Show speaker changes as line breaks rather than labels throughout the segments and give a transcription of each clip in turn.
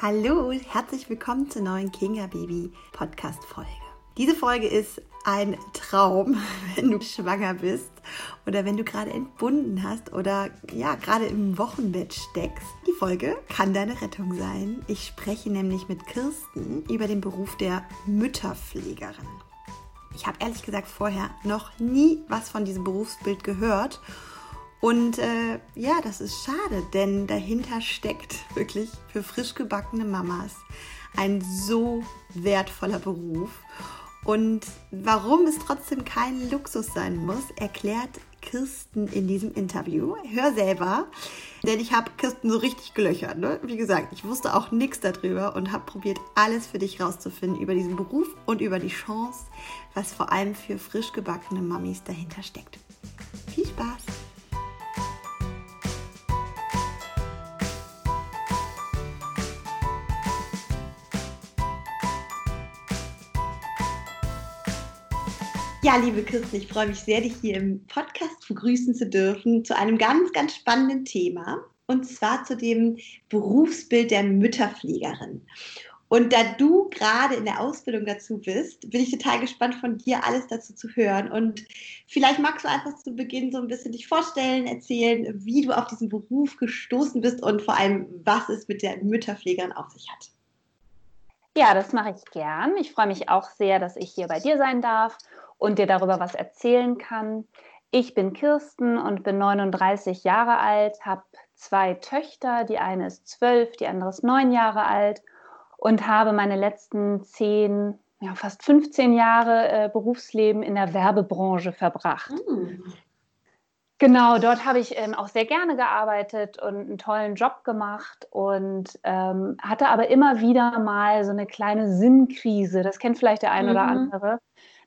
Hallo, herzlich willkommen zur neuen Kinga Baby Podcast Folge. Diese Folge ist ein Traum, wenn du schwanger bist oder wenn du gerade entbunden hast oder ja, gerade im Wochenbett steckst. Die Folge kann deine Rettung sein. Ich spreche nämlich mit Kirsten über den Beruf der Mütterpflegerin. Ich habe ehrlich gesagt vorher noch nie was von diesem Berufsbild gehört und äh, ja, das ist schade, denn dahinter steckt wirklich für frisch gebackene Mamas ein so wertvoller Beruf. Und warum es trotzdem kein Luxus sein muss, erklärt Kirsten in diesem Interview. Hör selber, denn ich habe Kirsten so richtig gelöchert. Ne? Wie gesagt, ich wusste auch nichts darüber und habe probiert, alles für dich rauszufinden über diesen Beruf und über die Chance, was vor allem für frisch gebackene Mamis dahinter steckt. Viel Spaß! Ja, liebe Kirsten, ich freue mich sehr, dich hier im Podcast begrüßen zu dürfen zu einem ganz, ganz spannenden Thema und zwar zu dem Berufsbild der Mütterpflegerin. Und da du gerade in der Ausbildung dazu bist, bin ich total gespannt von dir alles dazu zu hören. Und vielleicht magst du einfach zu Beginn so ein bisschen dich vorstellen, erzählen, wie du auf diesen Beruf gestoßen bist und vor allem, was es mit der Mütterpflegerin auf sich hat.
Ja, das mache ich gern. Ich freue mich auch sehr, dass ich hier bei dir sein darf und dir darüber was erzählen kann. Ich bin Kirsten und bin 39 Jahre alt, habe zwei Töchter. Die eine ist zwölf, die andere ist neun Jahre alt und habe meine letzten zehn, ja, fast 15 Jahre äh, Berufsleben in der Werbebranche verbracht. Mhm. Genau, dort habe ich ähm, auch sehr gerne gearbeitet und einen tollen Job gemacht und ähm, hatte aber immer wieder mal so eine kleine Sinnkrise. Das kennt vielleicht der ein mhm. oder andere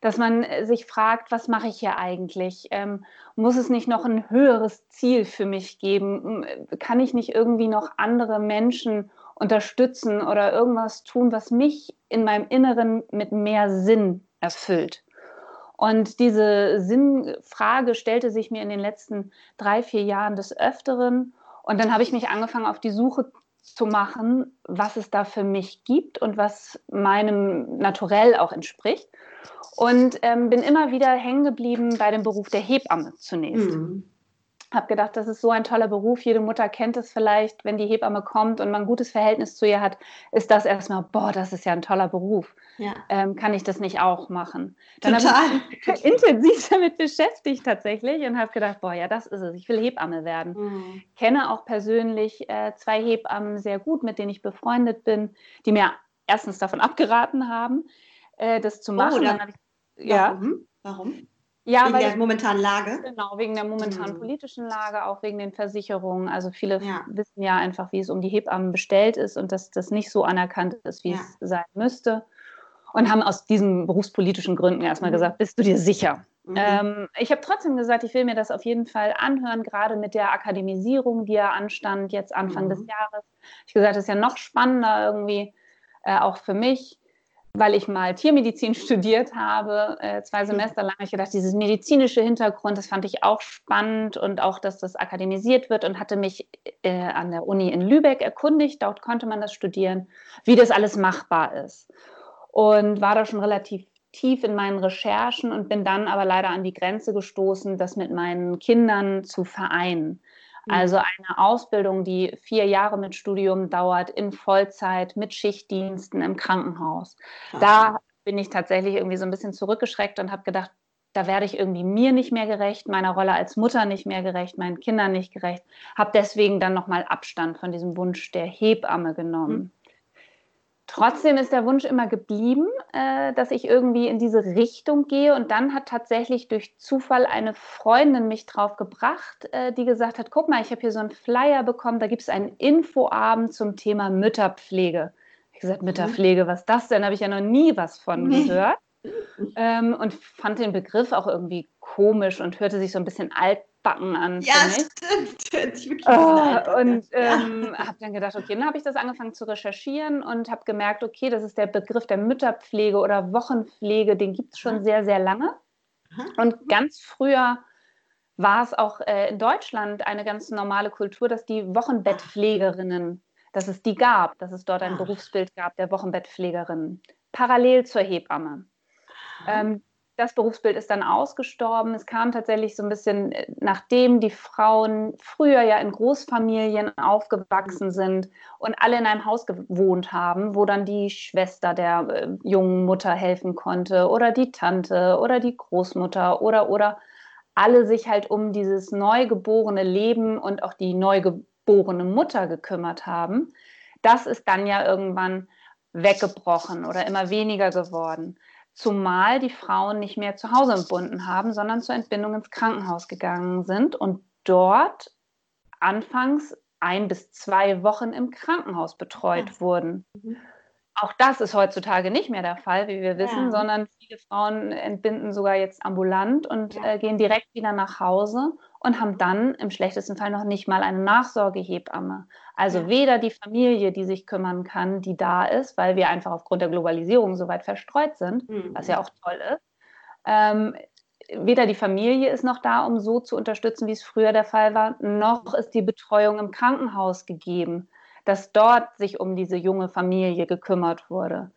dass man äh, sich fragt, was mache ich hier eigentlich? Ähm, muss es nicht noch ein höheres Ziel für mich geben? Kann ich nicht irgendwie noch andere Menschen unterstützen oder irgendwas tun, was mich in meinem Inneren mit mehr Sinn erfüllt? Und diese Sinnfrage stellte sich mir in den letzten drei, vier Jahren des Öfteren. Und dann habe ich mich angefangen, auf die Suche zu machen, was es da für mich gibt und was meinem Naturell auch entspricht. Und ähm, bin immer wieder hängen geblieben bei dem Beruf der Hebamme zunächst. Mhm. Habe gedacht, das ist so ein toller Beruf. Jede Mutter kennt es vielleicht, wenn die Hebamme kommt und man ein gutes Verhältnis zu ihr hat, ist das erstmal, boah, das ist ja ein toller Beruf. Ja. Ähm, kann ich das nicht auch machen? Dann Total. habe ich mich intensiv damit beschäftigt tatsächlich und habe gedacht, boah, ja, das ist es. Ich will Hebamme werden. Mhm. Kenne auch persönlich äh, zwei Hebammen sehr gut, mit denen ich befreundet bin, die mir erstens davon abgeraten haben, äh, das zu oh, machen. Oh, dann,
ich ja. Warum? Warum? Ja, wegen der momentanen Lage?
Genau, wegen der momentanen mhm. politischen Lage, auch wegen den Versicherungen. Also viele ja. wissen ja einfach, wie es um die Hebammen bestellt ist und dass das nicht so anerkannt ist, wie ja. es sein müsste. Und haben aus diesen berufspolitischen Gründen erstmal mhm. gesagt, bist du dir sicher? Mhm. Ähm, ich habe trotzdem gesagt, ich will mir das auf jeden Fall anhören, gerade mit der Akademisierung, die ja anstand, jetzt Anfang des mhm. Jahres. Ich gesagt, das ist ja noch spannender irgendwie, äh, auch für mich weil ich mal Tiermedizin studiert habe, äh, zwei Semester lang. Ich gedacht, dieses medizinische Hintergrund, das fand ich auch spannend und auch, dass das akademisiert wird und hatte mich äh, an der Uni in Lübeck erkundigt. Dort konnte man das studieren, wie das alles machbar ist. Und war da schon relativ tief in meinen Recherchen und bin dann aber leider an die Grenze gestoßen, das mit meinen Kindern zu vereinen. Mhm. Also eine Ausbildung, die vier Jahre mit Studium dauert, in Vollzeit, mit Schichtdiensten im Krankenhaus. Da bin ich tatsächlich irgendwie so ein bisschen zurückgeschreckt und habe gedacht, da werde ich irgendwie mir nicht mehr gerecht, meiner Rolle als Mutter nicht mehr gerecht, meinen Kindern nicht gerecht. Habe deswegen dann nochmal Abstand von diesem Wunsch der Hebamme genommen. Mhm. Trotzdem ist der Wunsch immer geblieben, äh, dass ich irgendwie in diese Richtung gehe. Und dann hat tatsächlich durch Zufall eine Freundin mich drauf gebracht, äh, die gesagt hat: Guck mal, ich habe hier so einen Flyer bekommen, da gibt es einen Infoabend zum Thema Mütterpflege. Ich habe gesagt: Mütterpflege, was ist das denn? Habe ich ja noch nie was von gehört. Ähm, und fand den Begriff auch irgendwie komisch und hörte sich so ein bisschen alt Backen an.
Ja, stimmt.
Oh, und ähm, ja. habe dann gedacht, okay, dann habe ich das angefangen zu recherchieren und habe gemerkt, okay, das ist der Begriff der Mütterpflege oder Wochenpflege, den gibt es schon sehr, sehr lange. Und ganz früher war es auch äh, in Deutschland eine ganz normale Kultur, dass die Wochenbettpflegerinnen dass es die gab, dass es dort ein. Berufsbild gab der Wochenbettpflegerin, parallel zur Hebamme. Ähm, das Berufsbild ist dann ausgestorben. Es kam tatsächlich so ein bisschen, äh, nachdem die Frauen früher ja in Großfamilien aufgewachsen sind und alle in einem Haus gewohnt haben, wo dann die Schwester der äh, jungen Mutter helfen konnte oder die Tante oder die Großmutter oder oder alle sich halt um dieses neugeborene Leben und auch die neugeborene Mutter gekümmert haben. Das ist dann ja irgendwann weggebrochen oder immer weniger geworden zumal die Frauen nicht mehr zu Hause entbunden haben, sondern zur Entbindung ins Krankenhaus gegangen sind und dort anfangs ein bis zwei Wochen im Krankenhaus betreut ja. wurden. Mhm. Auch das ist heutzutage nicht mehr der Fall, wie wir wissen, ja. sondern viele Frauen entbinden sogar jetzt ambulant und ja. äh, gehen direkt wieder nach Hause und haben dann im schlechtesten Fall noch nicht mal eine Nachsorgehebamme. Also ja. weder die Familie, die sich kümmern kann, die da ist, weil wir einfach aufgrund der Globalisierung so weit verstreut sind, mhm. was ja auch toll ist. Ähm, weder die Familie ist noch da, um so zu unterstützen, wie es früher der Fall war, noch ist die Betreuung im Krankenhaus gegeben, dass dort sich um diese junge Familie gekümmert wurde.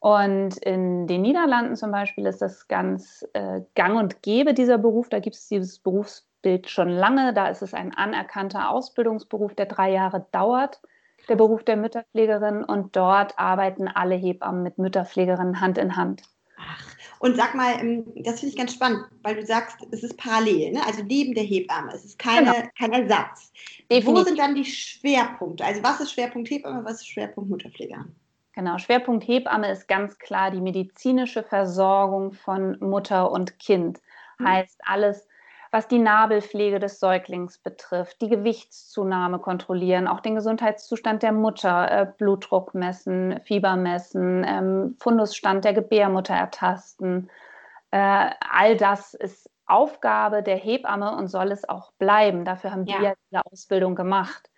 Und in den Niederlanden zum Beispiel ist das ganz äh, gang und gäbe, dieser Beruf. Da gibt es dieses Berufs Bild schon lange. Da ist es ein anerkannter Ausbildungsberuf, der drei Jahre dauert, der Beruf der Mütterpflegerin. Und dort arbeiten alle Hebammen mit Mütterpflegerinnen Hand in Hand.
Ach, und sag mal, ähm, das finde ich ganz spannend, weil du sagst, es ist parallel, ne? also neben der Hebamme, es ist keine, genau. kein Ersatz. Definitiv. Wo sind dann die Schwerpunkte? Also was ist Schwerpunkt Hebamme, was ist Schwerpunkt Mutterpflegerin?
Genau, Schwerpunkt Hebamme ist ganz klar die medizinische Versorgung von Mutter und Kind. Hm. Heißt alles, was die Nabelpflege des Säuglings betrifft, die Gewichtszunahme kontrollieren, auch den Gesundheitszustand der Mutter, äh, Blutdruck messen, Fieber messen, ähm, Fundusstand der Gebärmutter ertasten. Äh, all das ist Aufgabe der Hebamme und soll es auch bleiben. Dafür haben ja. wir diese Ausbildung gemacht.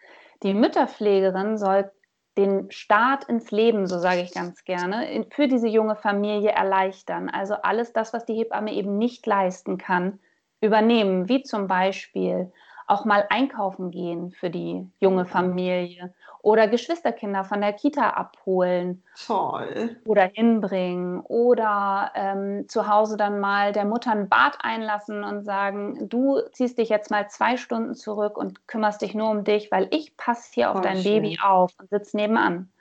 Die Mütterpflegerin soll den Start ins Leben, so sage ich ganz gerne, für diese junge Familie erleichtern. Also alles das, was die Hebamme eben nicht leisten kann, übernehmen, wie zum Beispiel auch mal einkaufen gehen für die junge Familie oder Geschwisterkinder von der Kita abholen
Toll.
oder hinbringen oder ähm, zu Hause dann mal der Mutter ein Bad einlassen und sagen, du ziehst dich jetzt mal zwei Stunden zurück und kümmerst dich nur um dich, weil ich passe hier Voll auf dein schön. Baby auf und sitze nebenan.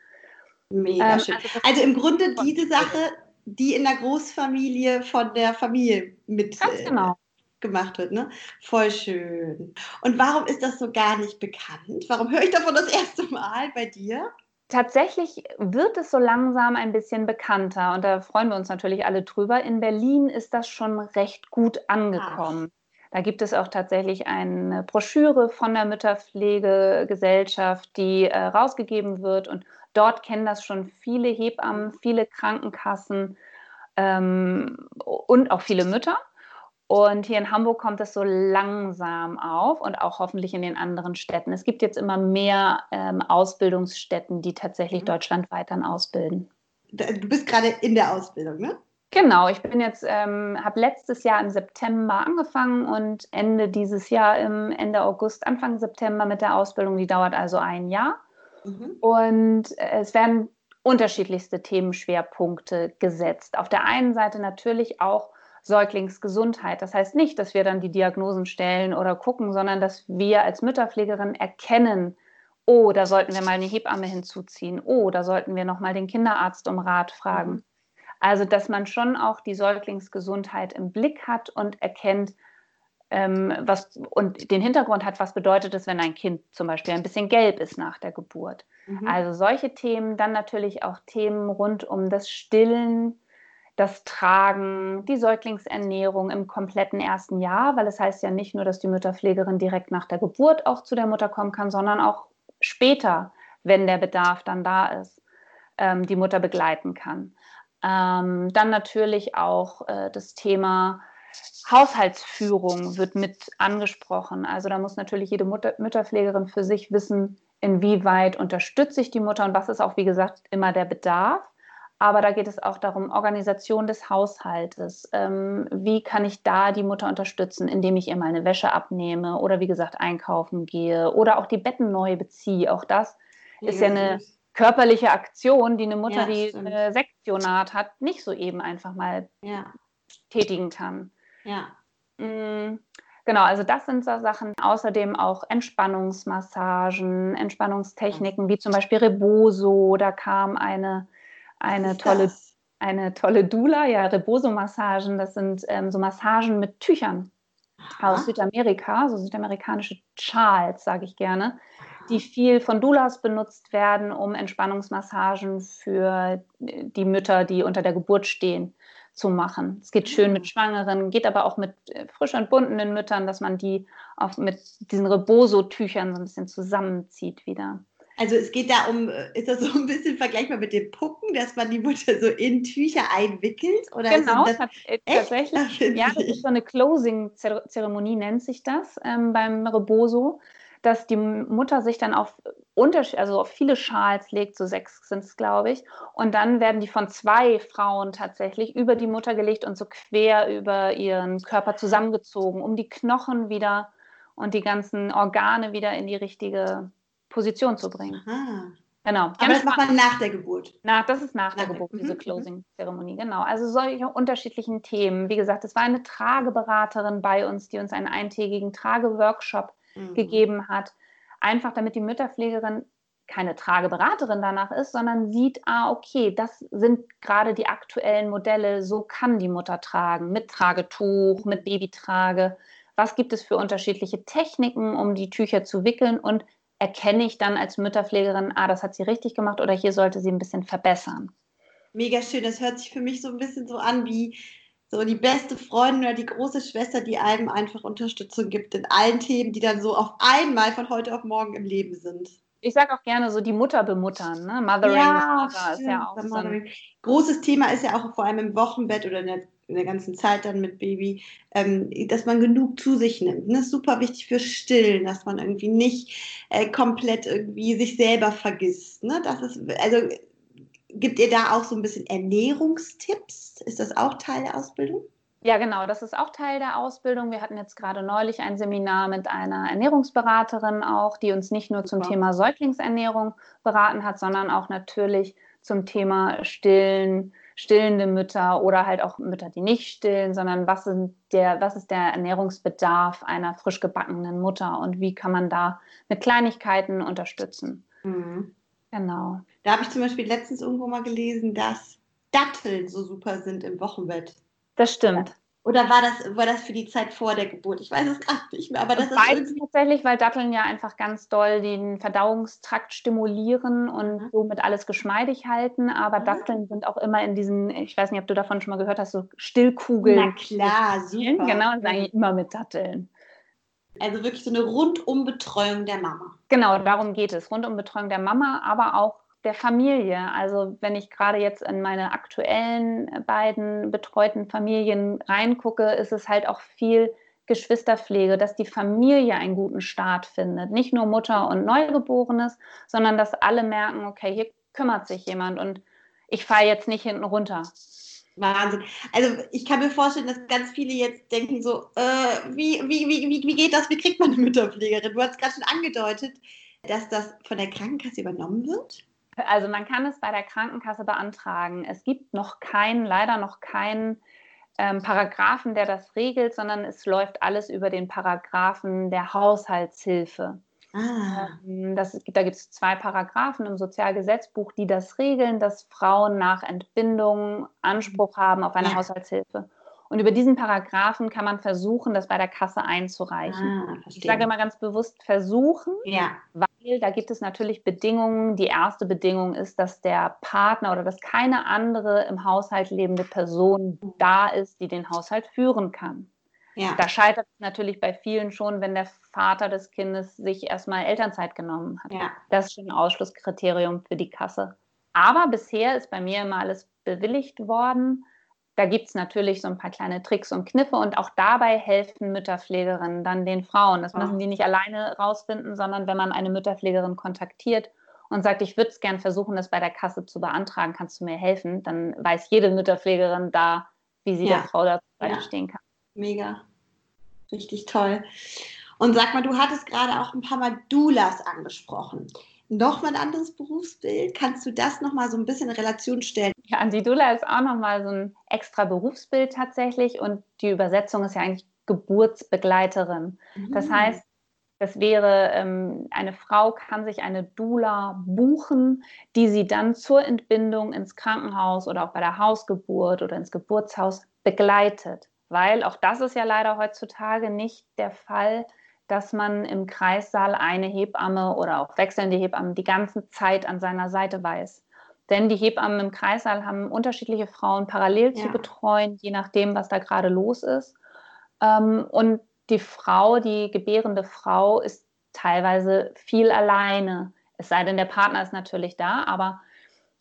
Mega ähm, schön. Also, also, im Grunde diese Sache, die in der Großfamilie von der Familie mit
Ganz genau
gemacht wird. Ne? Voll schön. Und warum ist das so gar nicht bekannt? Warum höre ich davon das erste Mal bei dir?
Tatsächlich wird es so langsam ein bisschen bekannter und da freuen wir uns natürlich alle drüber. In Berlin ist das schon recht gut angekommen. Ach. Da gibt es auch tatsächlich eine Broschüre von der Mütterpflegegesellschaft, die äh, rausgegeben wird und dort kennen das schon viele Hebammen, viele Krankenkassen ähm, und auch viele Mütter. Und hier in Hamburg kommt es so langsam auf und auch hoffentlich in den anderen Städten. Es gibt jetzt immer mehr ähm, Ausbildungsstätten, die tatsächlich mhm. deutschlandweit dann ausbilden.
Du bist gerade in der Ausbildung, ne?
Genau, ich bin jetzt, ähm, habe letztes Jahr im September angefangen und Ende dieses Jahr im Ende August, Anfang September mit der Ausbildung. Die dauert also ein Jahr. Mhm. Und es werden unterschiedlichste Themenschwerpunkte gesetzt. Auf der einen Seite natürlich auch Säuglingsgesundheit. Das heißt nicht, dass wir dann die Diagnosen stellen oder gucken, sondern dass wir als Mütterpflegerin erkennen, oh, da sollten wir mal eine Hebamme hinzuziehen, oh, da sollten wir noch mal den Kinderarzt um Rat fragen. Also, dass man schon auch die Säuglingsgesundheit im Blick hat und erkennt, ähm, was und den Hintergrund hat, was bedeutet es, wenn ein Kind zum Beispiel ein bisschen gelb ist nach der Geburt. Mhm. Also solche Themen, dann natürlich auch Themen rund um das Stillen, das Tragen, die Säuglingsernährung im kompletten ersten Jahr, weil es heißt ja nicht nur, dass die Mütterpflegerin direkt nach der Geburt auch zu der Mutter kommen kann, sondern auch später, wenn der Bedarf dann da ist, ähm, die Mutter begleiten kann. Ähm, dann natürlich auch äh, das Thema Haushaltsführung wird mit angesprochen. Also da muss natürlich jede Mutter, Mütterpflegerin für sich wissen, inwieweit unterstütze ich die Mutter und was ist auch, wie gesagt, immer der Bedarf. Aber da geht es auch darum, Organisation des Haushaltes. Ähm, wie kann ich da die Mutter unterstützen, indem ich ihr mal eine Wäsche abnehme oder wie gesagt einkaufen gehe oder auch die Betten neu beziehe. Auch das ist ja eine körperliche Aktion, die eine Mutter, die eine Sektionat hat, nicht so eben einfach mal tätigen kann.
Ja.
Mhm. Genau, also das sind so Sachen. Außerdem auch Entspannungsmassagen, Entspannungstechniken, wie zum Beispiel Reboso. Da kam eine, eine tolle, eine tolle Dula, ja, Reboso-Massagen. Das sind ähm, so Massagen mit Tüchern Aha. aus Südamerika, so südamerikanische Schals, sage ich gerne, die viel von Doulas benutzt werden, um Entspannungsmassagen für die Mütter, die unter der Geburt stehen, zu machen. Es geht schön mit ah. Schwangeren, geht aber auch mit äh, frisch entbundenen Müttern, dass man die auch mit diesen Reboso-Tüchern so ein bisschen zusammenzieht wieder.
Also es geht da um, äh, ist das so ein bisschen vergleichbar mit dem Pucken, dass man die Mutter so in Tücher einwickelt?
Oder genau, das, äh, tatsächlich. Ja, das ist so eine Closing-Zeremonie, nennt sich das ähm, beim Reboso dass die Mutter sich dann auf also auf viele Schals legt, so sechs sind es, glaube ich. Und dann werden die von zwei Frauen tatsächlich über die Mutter gelegt und so quer über ihren Körper zusammengezogen, um die Knochen wieder und die ganzen Organe wieder in die richtige Position zu bringen.
Aha. Genau. Aber das macht man nach der Geburt.
Na, das ist nach, nach der Geburt, diese mhm, mhm. Closing-Zeremonie, genau. Also solche unterschiedlichen Themen. Wie gesagt, es war eine Trageberaterin bei uns, die uns einen eintägigen Trageworkshop mhm. gegeben hat. Einfach damit die Mütterpflegerin keine Trageberaterin danach ist, sondern sieht, ah, okay, das sind gerade die aktuellen Modelle, so kann die Mutter tragen, mit Tragetuch, mit Babytrage. Was gibt es für unterschiedliche Techniken, um die Tücher zu wickeln und erkenne ich dann als Mütterpflegerin, ah, das hat sie richtig gemacht oder hier sollte sie ein bisschen verbessern.
Mega schön, das hört sich für mich so ein bisschen so an wie so die beste Freundin oder die große Schwester, die einem einfach Unterstützung gibt in allen Themen, die dann so auf einmal von heute auf morgen im Leben sind.
Ich sage auch gerne so die Mutter bemuttern, ne? Mothering ja, ist ja auch so ein
großes Thema ist ja auch vor allem im Wochenbett oder in der, in der ganzen Zeit dann mit Baby, ähm, dass man genug zu sich nimmt. Das ist super wichtig für Stillen, dass man irgendwie nicht äh, komplett irgendwie sich selber vergisst. Ne? Das ist also Gibt ihr da auch so ein bisschen Ernährungstipps? Ist das auch Teil der Ausbildung?
Ja, genau, das ist auch Teil der Ausbildung. Wir hatten jetzt gerade neulich ein Seminar mit einer Ernährungsberaterin auch, die uns nicht nur zum Thema Säuglingsernährung beraten hat, sondern auch natürlich zum Thema Stillen, stillende Mütter oder halt auch Mütter, die nicht stillen, sondern was, sind der, was ist der Ernährungsbedarf einer frisch gebackenen Mutter und wie kann man da mit Kleinigkeiten unterstützen. Mhm. Genau.
Da habe ich zum Beispiel letztens irgendwo mal gelesen, dass Datteln so super sind im Wochenbett.
Das stimmt.
Oder war das, war das für die Zeit vor der Geburt? Ich weiß es gerade nicht mehr. Aber das,
das ist tatsächlich, weil Datteln ja einfach ganz doll den Verdauungstrakt stimulieren und mhm. somit alles geschmeidig halten. Aber mhm. Datteln sind auch immer in diesen, ich weiß nicht, ob du davon schon mal gehört hast, so Stillkugeln.
Na klar, super.
Genau, und sagen immer mit Datteln.
Also wirklich so eine Rundumbetreuung der Mama.
Genau, darum geht es. Rundumbetreuung der Mama, aber auch der Familie. Also wenn ich gerade jetzt in meine aktuellen beiden betreuten Familien reingucke, ist es halt auch viel Geschwisterpflege, dass die Familie einen guten Start findet. Nicht nur Mutter und Neugeborenes, sondern dass alle merken, okay, hier kümmert sich jemand und ich falle jetzt nicht hinten runter.
Wahnsinn. Also ich kann mir vorstellen, dass ganz viele jetzt denken so, äh, wie, wie, wie, wie, wie geht das? Wie kriegt man eine Mütterpflegerin? Du hast gerade schon angedeutet, dass das von der Krankenkasse übernommen wird.
Also man kann es bei der Krankenkasse beantragen. Es gibt noch keinen, leider noch keinen ähm, Paragraphen, der das regelt, sondern es läuft alles über den Paragraphen der Haushaltshilfe. Ah. Ähm, das, da gibt es zwei Paragraphen im Sozialgesetzbuch, die das regeln, dass Frauen nach Entbindung Anspruch haben auf eine ja. Haushaltshilfe. Und über diesen Paragraphen kann man versuchen, das bei der Kasse einzureichen. Ah, ich sage immer ganz bewusst versuchen,
ja.
weil da gibt es natürlich Bedingungen. Die erste Bedingung ist, dass der Partner oder dass keine andere im Haushalt lebende Person da ist, die den Haushalt führen kann. Ja. Da scheitert es natürlich bei vielen schon, wenn der Vater des Kindes sich erstmal Elternzeit genommen hat. Ja. Das ist schon ein Ausschlusskriterium für die Kasse. Aber bisher ist bei mir immer alles bewilligt worden. Da gibt es natürlich so ein paar kleine Tricks und Kniffe und auch dabei helfen Mütterpflegerinnen dann den Frauen. Das müssen die nicht alleine rausfinden, sondern wenn man eine Mütterpflegerin kontaktiert und sagt, ich würde es gern versuchen, das bei der Kasse zu beantragen, kannst du mir helfen, dann weiß jede Mütterpflegerin da, wie sie ja. der Frau dazu beistehen ja. kann.
Mega. Richtig toll. Und sag mal, du hattest gerade auch ein paar Mal Doulas angesprochen. Nochmal ein anderes Berufsbild. Kannst du das nochmal so ein bisschen in Relation stellen?
Ja, die Dula ist auch nochmal so ein extra Berufsbild tatsächlich und die Übersetzung ist ja eigentlich Geburtsbegleiterin. Mhm. Das heißt, das wäre, ähm, eine Frau kann sich eine Dula buchen, die sie dann zur Entbindung ins Krankenhaus oder auch bei der Hausgeburt oder ins Geburtshaus begleitet. Weil auch das ist ja leider heutzutage nicht der Fall, dass man im Kreissaal eine Hebamme oder auch wechselnde Hebammen die ganze Zeit an seiner Seite weiß. Denn die Hebammen im Kreissaal haben unterschiedliche Frauen parallel ja. zu betreuen, je nachdem, was da gerade los ist. Ähm, und die Frau, die gebärende Frau, ist teilweise viel alleine. Es sei denn, der Partner ist natürlich da, aber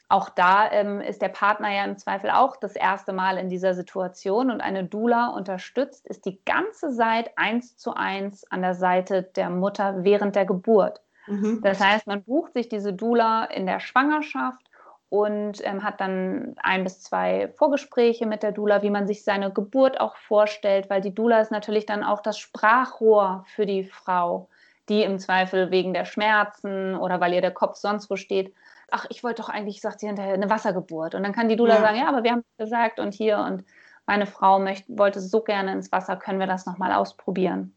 auch da ähm, ist der Partner ja im Zweifel auch das erste Mal in dieser Situation und eine Dula unterstützt, ist die ganze Zeit eins zu eins an der Seite der Mutter während der Geburt. Mhm. Das heißt, man bucht sich diese Dula in der Schwangerschaft und ähm, hat dann ein bis zwei Vorgespräche mit der Dula, wie man sich seine Geburt auch vorstellt, weil die Dula ist natürlich dann auch das Sprachrohr für die Frau, die im Zweifel wegen der Schmerzen oder weil ihr der Kopf sonst wo steht, ach, ich wollte doch eigentlich, sagt sie hinterher, eine Wassergeburt. Und dann kann die Dula ja. sagen, ja, aber wir haben gesagt und hier und meine Frau möchte, wollte so gerne ins Wasser, können wir das nochmal ausprobieren.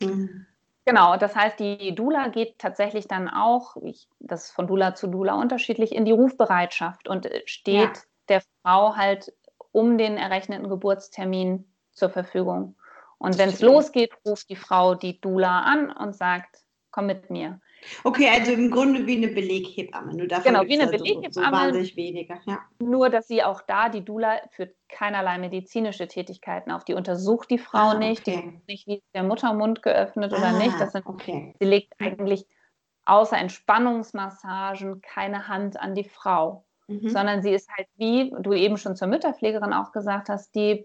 Mhm. Genau, das heißt, die Dula geht tatsächlich dann auch, ich, das ist von Dula zu Dula unterschiedlich, in die Rufbereitschaft und äh, steht ja. der Frau halt um den errechneten Geburtstermin zur Verfügung. Und wenn es losgeht, ruft die Frau die Dula an und sagt, komm mit mir.
Okay, also im Grunde wie eine Beleghebamme. Nur davon
genau, wie eine also Beleghebamme. So,
wahnsinnig weniger. Ja.
Nur, dass sie auch da, die Dula führt keinerlei medizinische Tätigkeiten auf. Die untersucht die Frau ah, nicht, okay. die guckt nicht, wie der Muttermund geöffnet oder ah, nicht. Das sind, okay. Sie legt eigentlich außer Entspannungsmassagen keine Hand an die Frau, mhm. sondern sie ist halt wie du eben schon zur Mütterpflegerin auch gesagt hast, die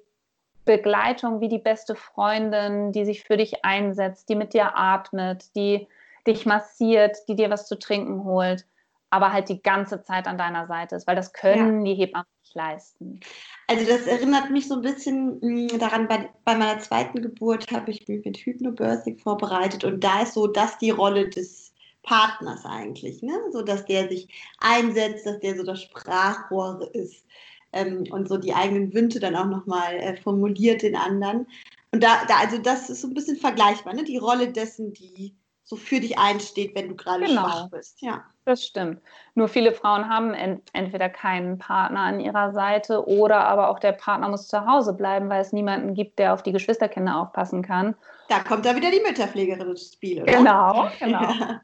Begleitung wie die beste Freundin, die sich für dich einsetzt, die mit dir atmet, die dich massiert, die dir was zu trinken holt, aber halt die ganze Zeit an deiner Seite ist, weil das können ja. die Hebammen nicht leisten.
Also das erinnert mich so ein bisschen hm, daran, bei, bei, meiner zweiten Geburt habe ich mich mit Hypnobirthing vorbereitet und da ist so das die Rolle des Partners eigentlich, ne? so dass der sich einsetzt, dass der so das Sprachrohr ist ähm, und so die eigenen Wünsche dann auch nochmal äh, formuliert den anderen. Und da, da, also das ist so ein bisschen vergleichbar, ne? die Rolle dessen, die so für dich einsteht, wenn du gerade genau. schwach bist. Ja.
Das stimmt. Nur viele Frauen haben ent entweder keinen Partner an ihrer Seite oder aber auch der Partner muss zu Hause bleiben, weil es niemanden gibt, der auf die Geschwisterkinder aufpassen kann.
Da kommt da wieder die Mütterpflegerin ins Spiel, oder?
Genau, genau. Ja.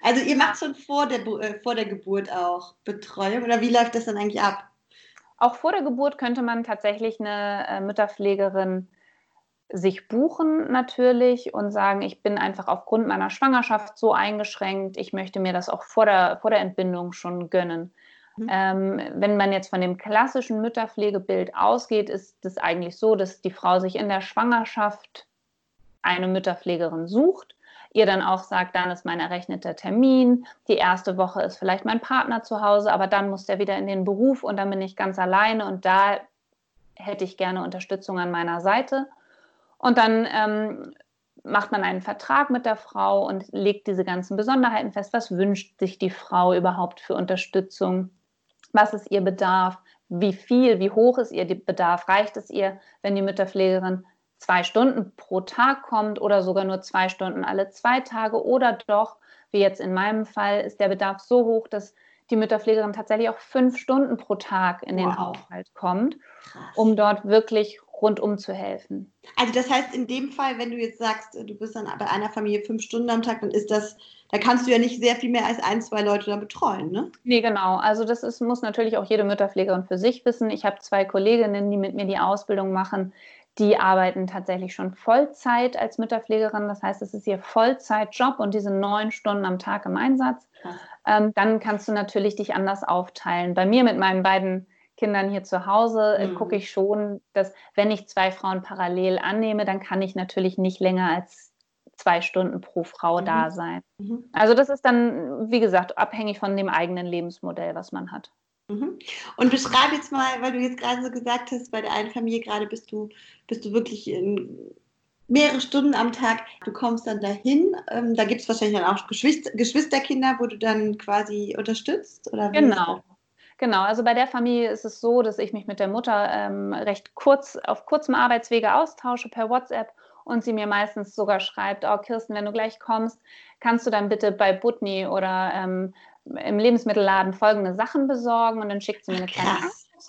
Also ihr macht schon vor der, äh, vor der Geburt auch Betreuung oder wie läuft das dann eigentlich ab?
Auch vor der Geburt könnte man tatsächlich eine äh, Mütterpflegerin sich buchen natürlich und sagen, ich bin einfach aufgrund meiner Schwangerschaft so eingeschränkt, ich möchte mir das auch vor der, vor der Entbindung schon gönnen. Mhm. Ähm, wenn man jetzt von dem klassischen Mütterpflegebild ausgeht, ist es eigentlich so, dass die Frau sich in der Schwangerschaft eine Mütterpflegerin sucht, ihr dann auch sagt, dann ist mein errechneter Termin, die erste Woche ist vielleicht mein Partner zu Hause, aber dann muss der wieder in den Beruf und dann bin ich ganz alleine und da hätte ich gerne Unterstützung an meiner Seite. Und dann ähm, macht man einen Vertrag mit der Frau und legt diese ganzen Besonderheiten fest. Was wünscht sich die Frau überhaupt für Unterstützung? Was ist ihr Bedarf? Wie viel, wie hoch ist ihr Bedarf? Reicht es ihr, wenn die Mütterpflegerin zwei Stunden pro Tag kommt oder sogar nur zwei Stunden alle zwei Tage? Oder doch, wie jetzt in meinem Fall, ist der Bedarf so hoch, dass die Mütterpflegerin tatsächlich auch fünf Stunden pro Tag in den wow. Haushalt kommt, um dort wirklich rundum zu helfen.
Also das heißt, in dem Fall, wenn du jetzt sagst, du bist dann bei einer Familie fünf Stunden am Tag, dann ist das, da kannst du ja nicht sehr viel mehr als ein, zwei Leute da betreuen, ne?
Nee, genau. Also das ist, muss natürlich auch jede Mütterpflegerin für sich wissen. Ich habe zwei Kolleginnen, die mit mir die Ausbildung machen. Die arbeiten tatsächlich schon Vollzeit als Mütterpflegerin. Das heißt, es ist ihr Vollzeitjob und diese neun Stunden am Tag im Einsatz. Ähm, dann kannst du natürlich dich anders aufteilen. Bei mir mit meinen beiden Kindern hier zu Hause äh, mhm. gucke ich schon, dass wenn ich zwei Frauen parallel annehme, dann kann ich natürlich nicht länger als zwei Stunden pro Frau mhm. da sein. Mhm. Also das ist dann, wie gesagt, abhängig von dem eigenen Lebensmodell, was man hat.
Mhm. Und beschreib jetzt mal, weil du jetzt gerade so gesagt hast, bei der einen Familie gerade bist du, bist du wirklich in, mehrere Stunden am Tag. Du kommst dann dahin. Ähm, da gibt es wahrscheinlich dann auch Geschwister, Geschwisterkinder, wo du dann quasi unterstützt? Oder
genau. Genau, also bei der Familie ist es so, dass ich mich mit der Mutter ähm, recht kurz auf kurzem Arbeitswege austausche per WhatsApp und sie mir meistens sogar schreibt, oh Kirsten, wenn du gleich kommst, kannst du dann bitte bei Butni oder ähm, im Lebensmittelladen folgende Sachen besorgen? Und dann schickt sie mir eine kleine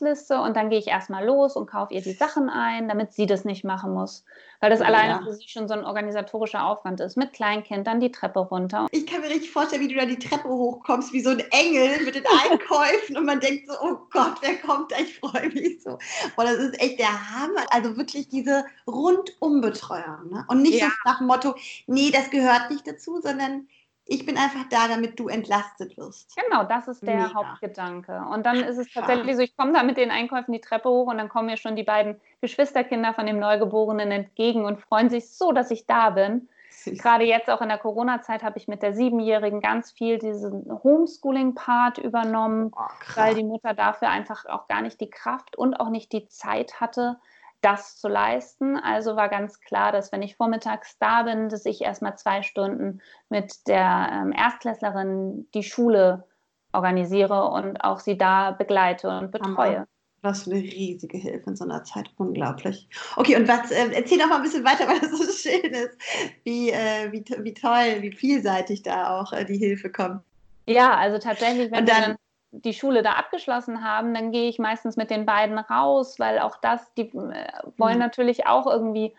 Einkaufsliste und dann gehe ich erstmal los und kaufe ihr die Sachen ein, damit sie das nicht machen muss. Weil das ja. alleine für sie schon so ein organisatorischer Aufwand ist. Mit Kleinkind dann die Treppe runter.
Ich kann mir richtig vorstellen, wie du da die Treppe hochkommst, wie so ein Engel mit den Einkäufen und man denkt so, oh Gott, wer kommt da? Ich freue mich so. Und das ist echt der Hammer. Also wirklich diese Rundumbetreuung. Ne? Und nicht ja. nach dem Motto, nee, das gehört nicht dazu, sondern ich bin einfach da, damit du entlastet wirst.
Genau, das ist der Mega. Hauptgedanke. Und dann ist es tatsächlich so, ich komme da mit den Einkäufen die Treppe hoch und dann kommen mir schon die beiden Geschwisterkinder von dem Neugeborenen entgegen und freuen sich so, dass ich da bin. Gerade jetzt auch in der Corona-Zeit habe ich mit der Siebenjährigen ganz viel diesen Homeschooling-Part übernommen, oh, weil die Mutter dafür einfach auch gar nicht die Kraft und auch nicht die Zeit hatte, das zu leisten. Also war ganz klar, dass wenn ich vormittags da bin, dass ich erstmal zwei Stunden mit der ähm, Erstklässlerin die Schule organisiere und auch sie da begleite und betreue.
Was für eine riesige Hilfe in so einer Zeit. Unglaublich. Okay, und was, äh, erzähl doch mal ein bisschen weiter, weil das so schön ist, wie, äh, wie, wie toll, wie vielseitig da auch äh, die Hilfe kommt.
Ja, also tatsächlich, wenn und dann, die Schule da abgeschlossen haben, dann gehe ich meistens mit den beiden raus, weil auch das, die äh, wollen mhm. natürlich auch irgendwie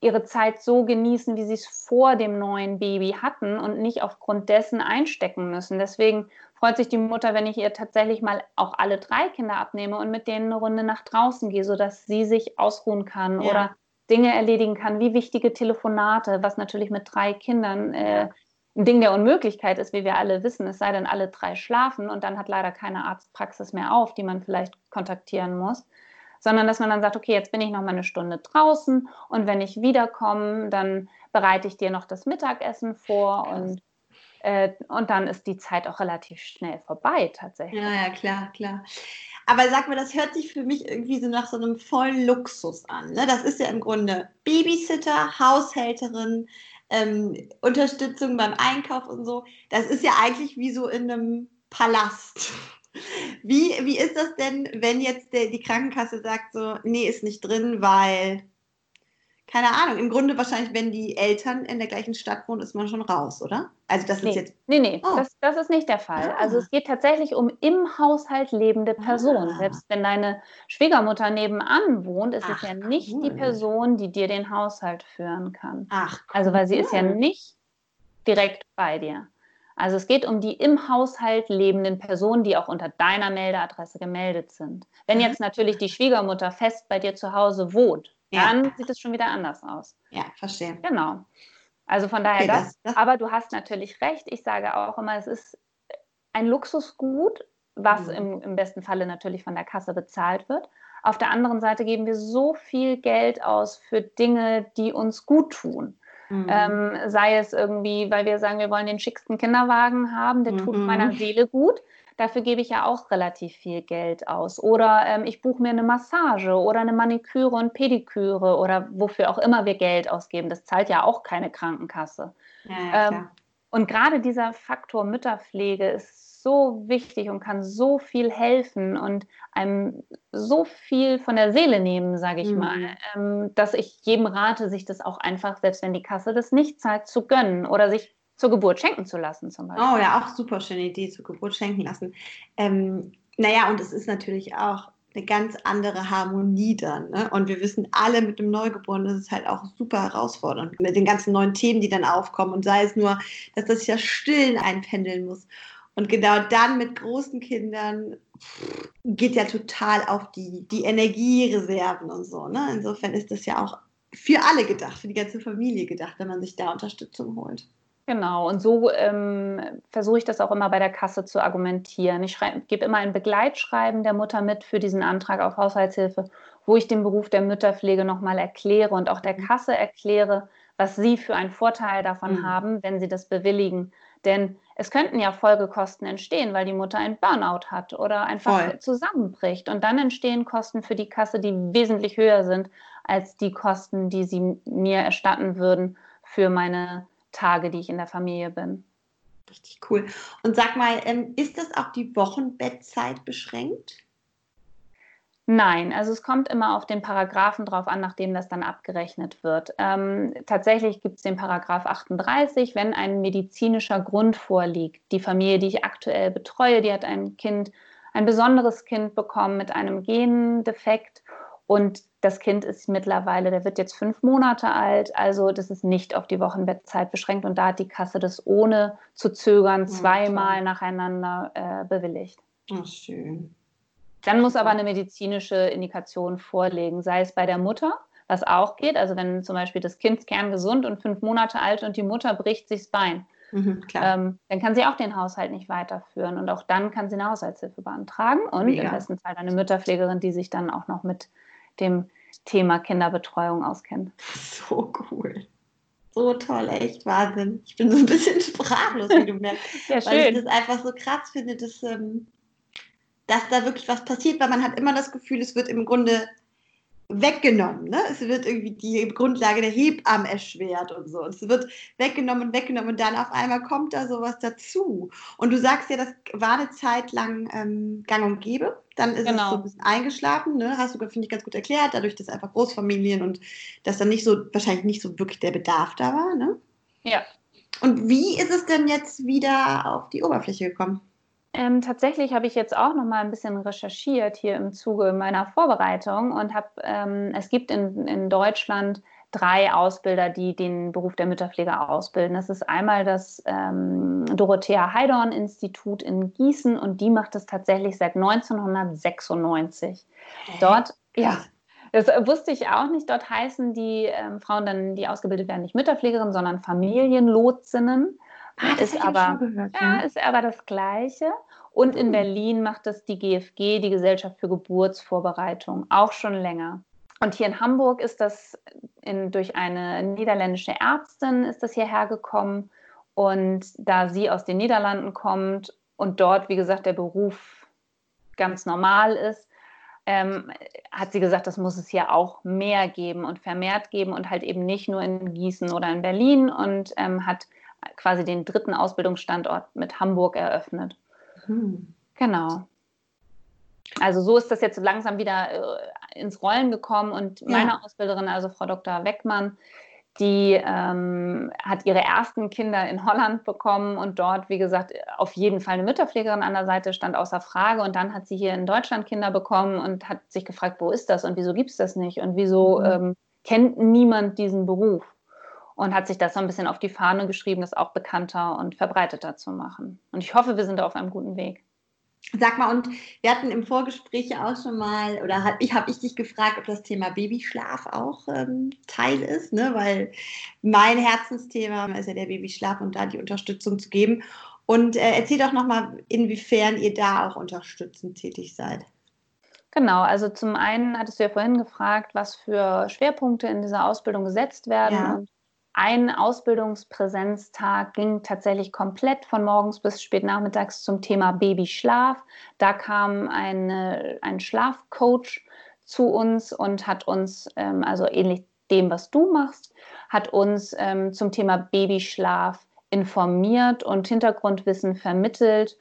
ihre Zeit so genießen, wie sie es vor dem neuen Baby hatten und nicht aufgrund dessen einstecken müssen. Deswegen freut sich die Mutter, wenn ich ihr tatsächlich mal auch alle drei Kinder abnehme und mit denen eine Runde nach draußen gehe, sodass sie sich ausruhen kann ja. oder Dinge erledigen kann, wie wichtige Telefonate, was natürlich mit drei Kindern äh, ein Ding der Unmöglichkeit ist, wie wir alle wissen, es sei denn, alle drei schlafen und dann hat leider keine Arztpraxis mehr auf, die man vielleicht kontaktieren muss, sondern dass man dann sagt, okay, jetzt bin ich noch mal eine Stunde draußen und wenn ich wiederkomme, dann bereite ich dir noch das Mittagessen vor und äh, und dann ist die Zeit auch relativ schnell vorbei tatsächlich.
Ja, ja, klar, klar. Aber sag mal, das hört sich für mich irgendwie so nach so einem vollen Luxus an. Ne? Das ist ja im Grunde Babysitter, Haushälterin, ähm, Unterstützung beim Einkauf und so. Das ist ja eigentlich wie so in einem Palast. Wie, wie ist das denn, wenn jetzt der, die Krankenkasse sagt so, nee, ist nicht drin, weil keine Ahnung, im Grunde wahrscheinlich, wenn die Eltern in der gleichen Stadt wohnen, ist man schon raus, oder?
Also das nee. ist jetzt. Nee, nee, oh. das, das, ist nicht der Fall. Ah. Also es geht tatsächlich um im Haushalt lebende Personen. Ah. Selbst wenn deine Schwiegermutter nebenan wohnt, ist Ach, es ja nicht cool. die Person, die dir den Haushalt führen kann. Ach, cool. Also weil sie ist ja nicht direkt bei dir. Also es geht um die im Haushalt lebenden Personen, die auch unter deiner Meldeadresse gemeldet sind. Wenn jetzt natürlich die Schwiegermutter fest bei dir zu Hause wohnt, dann ja. sieht es schon wieder anders aus.
Ja, verstehe.
Genau. Also von daher okay, das, das, Aber du hast natürlich recht. Ich sage auch immer, es ist ein Luxusgut, was mhm. im, im besten Falle natürlich von der Kasse bezahlt wird. Auf der anderen Seite geben wir so viel Geld aus für Dinge, die uns gut tun. Mhm. Ähm, sei es irgendwie, weil wir sagen, wir wollen den schicksten Kinderwagen haben, der mhm. tut meiner Seele gut. Dafür gebe ich ja auch relativ viel Geld aus. Oder ähm, ich buche mir eine Massage oder eine Maniküre und Pediküre oder wofür auch immer wir Geld ausgeben. Das zahlt ja auch keine Krankenkasse. Ja, ähm, und gerade dieser Faktor Mütterpflege ist so wichtig und kann so viel helfen und einem so viel von der Seele nehmen, sage ich mhm. mal, ähm, dass ich jedem rate, sich das auch einfach, selbst wenn die Kasse das nicht zahlt, zu gönnen oder sich zur Geburt schenken zu lassen zum Beispiel.
Oh ja, auch super schöne Idee, zur Geburt schenken lassen. Ähm, naja, und es ist natürlich auch eine ganz andere Harmonie dann. Ne? Und wir wissen alle, mit dem Neugeborenen ist es halt auch super herausfordernd. Mit den ganzen neuen Themen, die dann aufkommen. Und sei es nur, dass das ja Stillen einpendeln muss. Und genau dann mit großen Kindern geht ja total auf die, die Energiereserven und so. Ne? Insofern ist das ja auch für alle gedacht, für die ganze Familie gedacht, wenn man sich da Unterstützung holt.
Genau, und so ähm, versuche ich das auch immer bei der Kasse zu argumentieren. Ich gebe immer ein Begleitschreiben der Mutter mit für diesen Antrag auf Haushaltshilfe, wo ich den Beruf der Mütterpflege nochmal erkläre und auch der mhm. Kasse erkläre, was sie für einen Vorteil davon mhm. haben, wenn sie das bewilligen. Denn es könnten ja Folgekosten entstehen, weil die Mutter ein Burnout hat oder einfach Voll. zusammenbricht. Und dann entstehen Kosten für die Kasse, die wesentlich höher sind, als die Kosten, die sie mir erstatten würden für meine Tage, die ich in der Familie bin.
Richtig cool. Und sag mal, ähm, ist das auf die Wochenbettzeit beschränkt?
Nein, also es kommt immer auf den Paragraphen drauf an, nachdem das dann abgerechnet wird. Ähm, tatsächlich gibt es den Paragraph 38, wenn ein medizinischer Grund vorliegt. Die Familie, die ich aktuell betreue, die hat ein Kind, ein besonderes Kind bekommen mit einem Gendefekt und das Kind ist mittlerweile, der wird jetzt fünf Monate alt, also das ist nicht auf die Wochenbettzeit beschränkt und da hat die Kasse das ohne zu zögern zweimal okay. nacheinander äh, bewilligt.
Ach, schön.
Dann muss aber eine medizinische Indikation vorlegen, sei es bei der Mutter, was auch geht, also wenn zum Beispiel das Kind kerngesund und fünf Monate alt und die Mutter bricht sich das Bein, mhm, ähm, dann kann sie auch den Haushalt nicht weiterführen und auch dann kann sie eine Haushaltshilfe beantragen und Mega. im besten Fall eine Mütterpflegerin, die sich dann auch noch mit dem Thema Kinderbetreuung auskennt.
So cool. So toll, echt Wahnsinn. Ich bin so ein bisschen sprachlos, wie du merkst. ja, schön. Weil ich das einfach so krass finde, dass, ähm, dass da wirklich was passiert, weil man hat immer das Gefühl, es wird im Grunde weggenommen. Ne? Es wird irgendwie die Grundlage der Hebammen erschwert und so. Es wird weggenommen und weggenommen und dann auf einmal kommt da sowas dazu. Und du sagst ja, das war eine Zeit lang ähm, gang und gäbe. Dann ist genau. es so ein bisschen eingeschlafen. Ne? Hast du, finde ich, ganz gut erklärt. Dadurch, dass einfach Großfamilien und dass dann nicht so, wahrscheinlich nicht so wirklich der Bedarf da war. Ne?
Ja.
Und wie ist es denn jetzt wieder auf die Oberfläche gekommen?
Ähm, tatsächlich habe ich jetzt auch noch mal ein bisschen recherchiert hier im Zuge meiner Vorbereitung und habe, ähm, es gibt in, in Deutschland drei Ausbilder, die den Beruf der Mütterpfleger ausbilden. Das ist einmal das ähm, Dorothea Heidorn Institut in Gießen und die macht es tatsächlich seit 1996. Dort, ja, das wusste ich auch nicht. Dort heißen die ähm, Frauen dann, die ausgebildet werden, nicht Mütterpflegerinnen, sondern Familienlotsinnen. Ah, das ist aber, gehört, ja, ist aber das Gleiche. Und in hm. Berlin macht das die GFG, die Gesellschaft für Geburtsvorbereitung, auch schon länger. Und hier in Hamburg ist das in, durch eine niederländische Ärztin ist das hierher gekommen. Und da sie aus den Niederlanden kommt und dort, wie gesagt, der Beruf ganz normal ist, ähm, hat sie gesagt, das muss es hier auch mehr geben und vermehrt geben und halt eben nicht nur in Gießen oder in Berlin und ähm, hat quasi den dritten Ausbildungsstandort mit Hamburg eröffnet. Hm. Genau. Also so ist das jetzt langsam wieder äh, ins Rollen gekommen und ja. meine Ausbilderin, also Frau Dr. Weckmann, die ähm, hat ihre ersten Kinder in Holland bekommen und dort, wie gesagt, auf jeden Fall eine Mütterpflegerin an der Seite stand außer Frage. Und dann hat sie hier in Deutschland Kinder bekommen und hat sich gefragt, wo ist das und wieso gibt es das nicht und wieso mhm. ähm, kennt niemand diesen Beruf und hat sich das so ein bisschen auf die Fahne geschrieben, das auch bekannter und verbreiteter zu machen. Und ich hoffe, wir sind da auf einem guten Weg.
Sag mal, und wir hatten im Vorgespräch ja auch schon mal, oder hab, ich habe ich dich gefragt, ob das Thema Babyschlaf auch ähm, Teil ist, ne? weil mein Herzensthema ist ja der Babyschlaf und da die Unterstützung zu geben. Und äh, erzähl doch nochmal, inwiefern ihr da auch unterstützend tätig seid.
Genau, also zum einen hattest du ja vorhin gefragt, was für Schwerpunkte in dieser Ausbildung gesetzt werden. Ja. Und ein Ausbildungspräsenztag ging tatsächlich komplett von morgens bis spät nachmittags zum Thema Babyschlaf. Da kam eine, ein Schlafcoach zu uns und hat uns, ähm, also ähnlich dem, was du machst, hat uns ähm, zum Thema Babyschlaf informiert und Hintergrundwissen vermittelt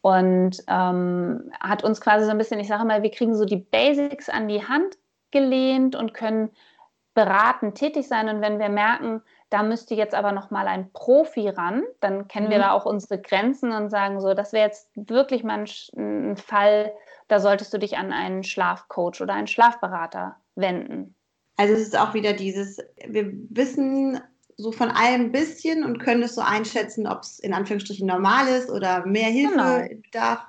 und ähm, hat uns quasi so ein bisschen, ich sage mal, wir kriegen so die Basics an die Hand gelehnt und können beratend tätig sein. Und wenn wir merken, da müsste jetzt aber noch mal ein Profi ran, dann kennen mhm. wir da auch unsere Grenzen und sagen so, das wäre jetzt wirklich mal ein, ein Fall, da solltest du dich an einen Schlafcoach oder einen Schlafberater wenden.
Also es ist auch wieder dieses, wir wissen so von allem ein bisschen und können es so einschätzen, ob es in Anführungsstrichen normal ist oder mehr Hilfe genau. bedarf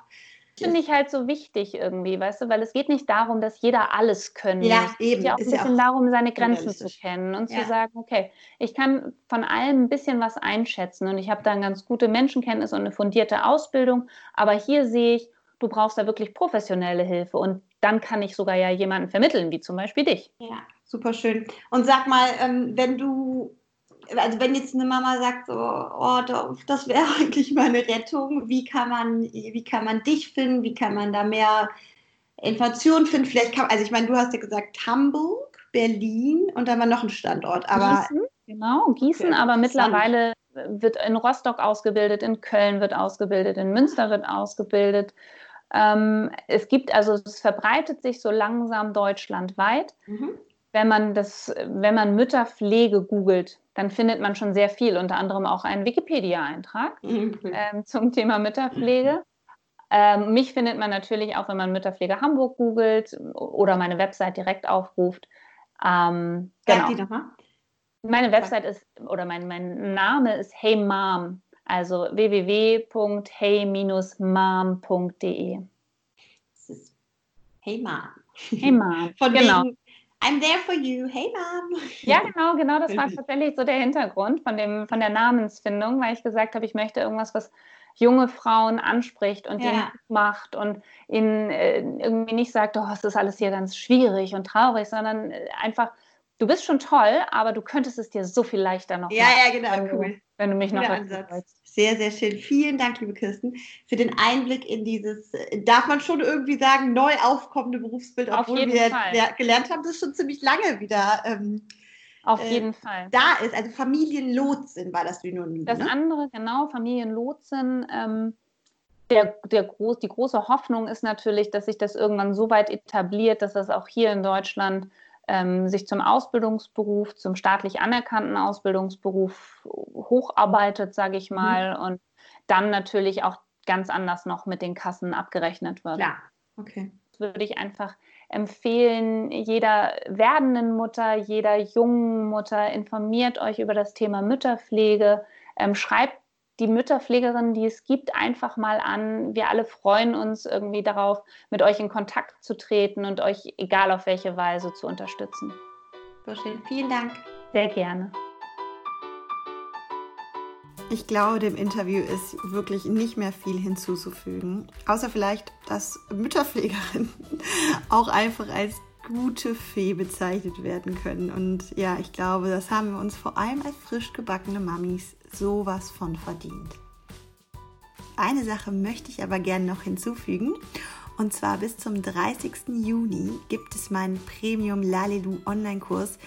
finde ich halt so wichtig irgendwie, weißt du, weil es geht nicht darum, dass jeder alles können
ja,
muss.
Eben.
Es geht ja auch ein bisschen ja auch darum, seine Grenzen zu kennen und ja. zu sagen, okay, ich kann von allem ein bisschen was einschätzen und ich habe da eine ganz gute Menschenkenntnis und eine fundierte Ausbildung, aber hier sehe ich, du brauchst da wirklich professionelle Hilfe und dann kann ich sogar ja jemanden vermitteln, wie zum Beispiel dich.
Ja, super schön. Und sag mal, ähm, wenn du also wenn jetzt eine Mama sagt, so, oh, das wäre eigentlich meine Rettung, wie kann man, wie kann man dich finden, wie kann man da mehr Informationen finden? Vielleicht kann, also ich meine, du hast ja gesagt Hamburg, Berlin und dann war noch ein Standort. Aber
Gießen, genau, Gießen,
Ja,
aber mittlerweile wird in Rostock ausgebildet, in Köln wird ausgebildet, in Münster wird ausgebildet. Ähm, es gibt also, es verbreitet sich so langsam deutschlandweit.
Mhm.
Wenn man das, wenn man Mütterpflege googelt, dann findet man schon sehr viel, unter anderem auch einen Wikipedia-Eintrag
Mhm.
ähm, zum Thema Mütterpflege. Ähm, mich findet man natürlich auch, wenn man Mütterpflege Hamburg googelt oder meine Website direkt aufruft. Ähm, genau.
die nochmal.
Meine Website ist, oder mein, mein Name ist Hey Mom, also www.hey-mom.de.
Das ist Hey Mom.
Hey Mom,
Von
genau.
wegen I'm there for you. Hey Mom.
Ja, genau, genau, das war tatsächlich so der Hintergrund von, dem, von der Namensfindung, weil ich gesagt habe, ich möchte irgendwas, was junge Frauen anspricht und
Ja.
macht und ihnen äh, irgendwie nicht sagt, oh, es ist alles hier ganz schwierig und traurig, sondern äh, einfach, du bist schon toll, aber du könntest es dir so viel leichter noch
Ja,
machen,
ja, genau,
wenn,
cool.
du, wenn du mich noch
Guter Ansatz.
holst.
Sehr, sehr schön. Vielen Dank, liebe Kirsten, für den Einblick in dieses, äh, darf man schon irgendwie sagen, neu aufkommende Berufsbild,
Auf
obwohl
jeden
wir
Fall.
ler- gelernt haben, dass es schon ziemlich lange wieder ähm,
Auf
Äh,
jeden Fall.
da ist. Also Familienlotsin war das Synonym.
Das
ne?
andere, genau, Familienlotsen. Ähm, der, der groß, die große Hoffnung ist natürlich, dass sich das irgendwann so weit etabliert, dass das auch hier in Deutschland ähm, sich zum Ausbildungsberuf, zum staatlich anerkannten Ausbildungsberuf hocharbeitet, sage ich mal, und dann natürlich auch ganz anders noch mit den Kassen abgerechnet wird.
Klar. Okay.
würde ich einfach empfehlen, jeder werdenden Mutter, jeder jungen Mutter, informiert euch über das Thema Mütterpflege, ähm, schreibt die Mütterpflegerin, die es gibt, einfach mal an. Wir alle freuen uns irgendwie darauf, mit euch in Kontakt zu treten und euch, egal auf welche Weise, zu unterstützen.
Sehr schön. Vielen Dank.
Sehr gerne.
Ich glaube, dem Interview ist wirklich nicht mehr viel hinzuzufügen. Außer vielleicht, dass Mütterpflegerinnen auch einfach als gute Fee bezeichnet werden können. Und ja, ich glaube, das haben wir uns vor allem als frisch gebackene Mamis sowas von verdient. Eine Sache möchte ich aber gerne noch hinzufügen. Und zwar bis zum 30. Juni gibt es meinen Premium Lalelu Online-Kurs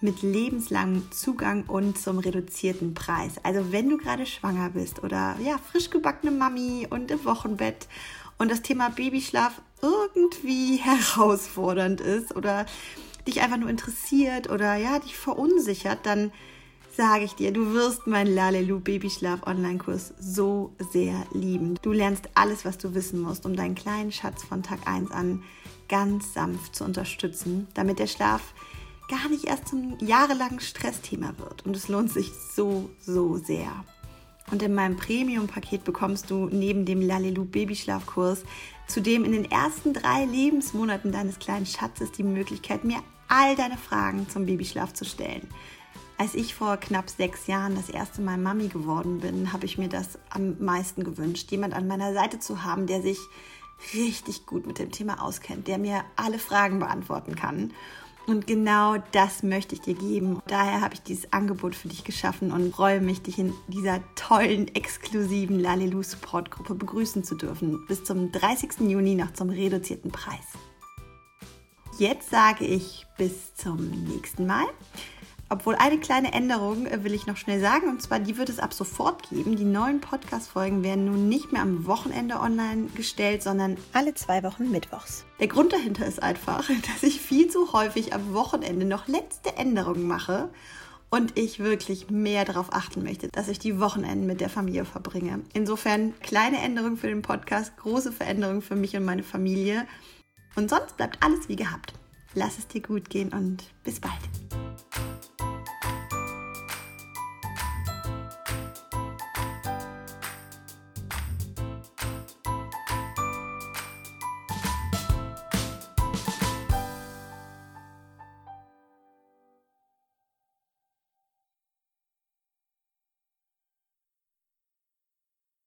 mit lebenslangem Zugang und zum reduzierten Preis. Also wenn du gerade schwanger bist oder ja, frisch gebackene Mami und im Wochenbett und das Thema Babyschlaf irgendwie herausfordernd ist oder dich einfach nur interessiert oder ja, dich verunsichert, dann sage ich dir, du wirst meinen Lalelu Babyschlaf Online-Kurs so sehr lieben. Du lernst alles, was du wissen musst, um deinen kleinen Schatz von Tag 1 an ganz sanft zu unterstützen, damit der Schlaf gar nicht erst zum jahrelangen Stressthema wird. Und es lohnt sich so, so sehr. Und in meinem Premium-Paket bekommst du neben dem Lalelu Babyschlafkurs zudem in den ersten drei Lebensmonaten deines kleinen Schatzes die Möglichkeit, mir all deine Fragen zum Babyschlaf zu stellen. Als ich vor knapp sechs Jahren das erste Mal Mami geworden bin, habe ich mir das am meisten gewünscht, jemand an meiner Seite zu haben, der sich richtig gut mit dem Thema auskennt, der mir alle Fragen beantworten kann. Und genau das möchte ich dir geben. Daher habe ich dieses Angebot für dich geschaffen und freue mich, dich in dieser tollen, exklusiven Lalelu Support Gruppe begrüßen zu dürfen. Bis zum 30. Juni noch zum reduzierten Preis. Jetzt sage ich bis zum nächsten Mal. Obwohl eine kleine Änderung äh, will ich noch schnell sagen, und zwar die wird es ab sofort geben. Die neuen Podcast-Folgen werden nun nicht mehr am Wochenende online gestellt, sondern alle zwei Wochen mittwochs. Der Grund dahinter ist einfach, dass ich viel zu häufig am Wochenende noch letzte Änderungen mache und ich wirklich mehr darauf achten möchte, dass ich die Wochenenden mit der Familie verbringe. Insofern kleine Änderung für den Podcast, große Veränderung für mich und meine Familie. Und sonst bleibt alles wie gehabt. Lass es dir gut gehen und bis bald.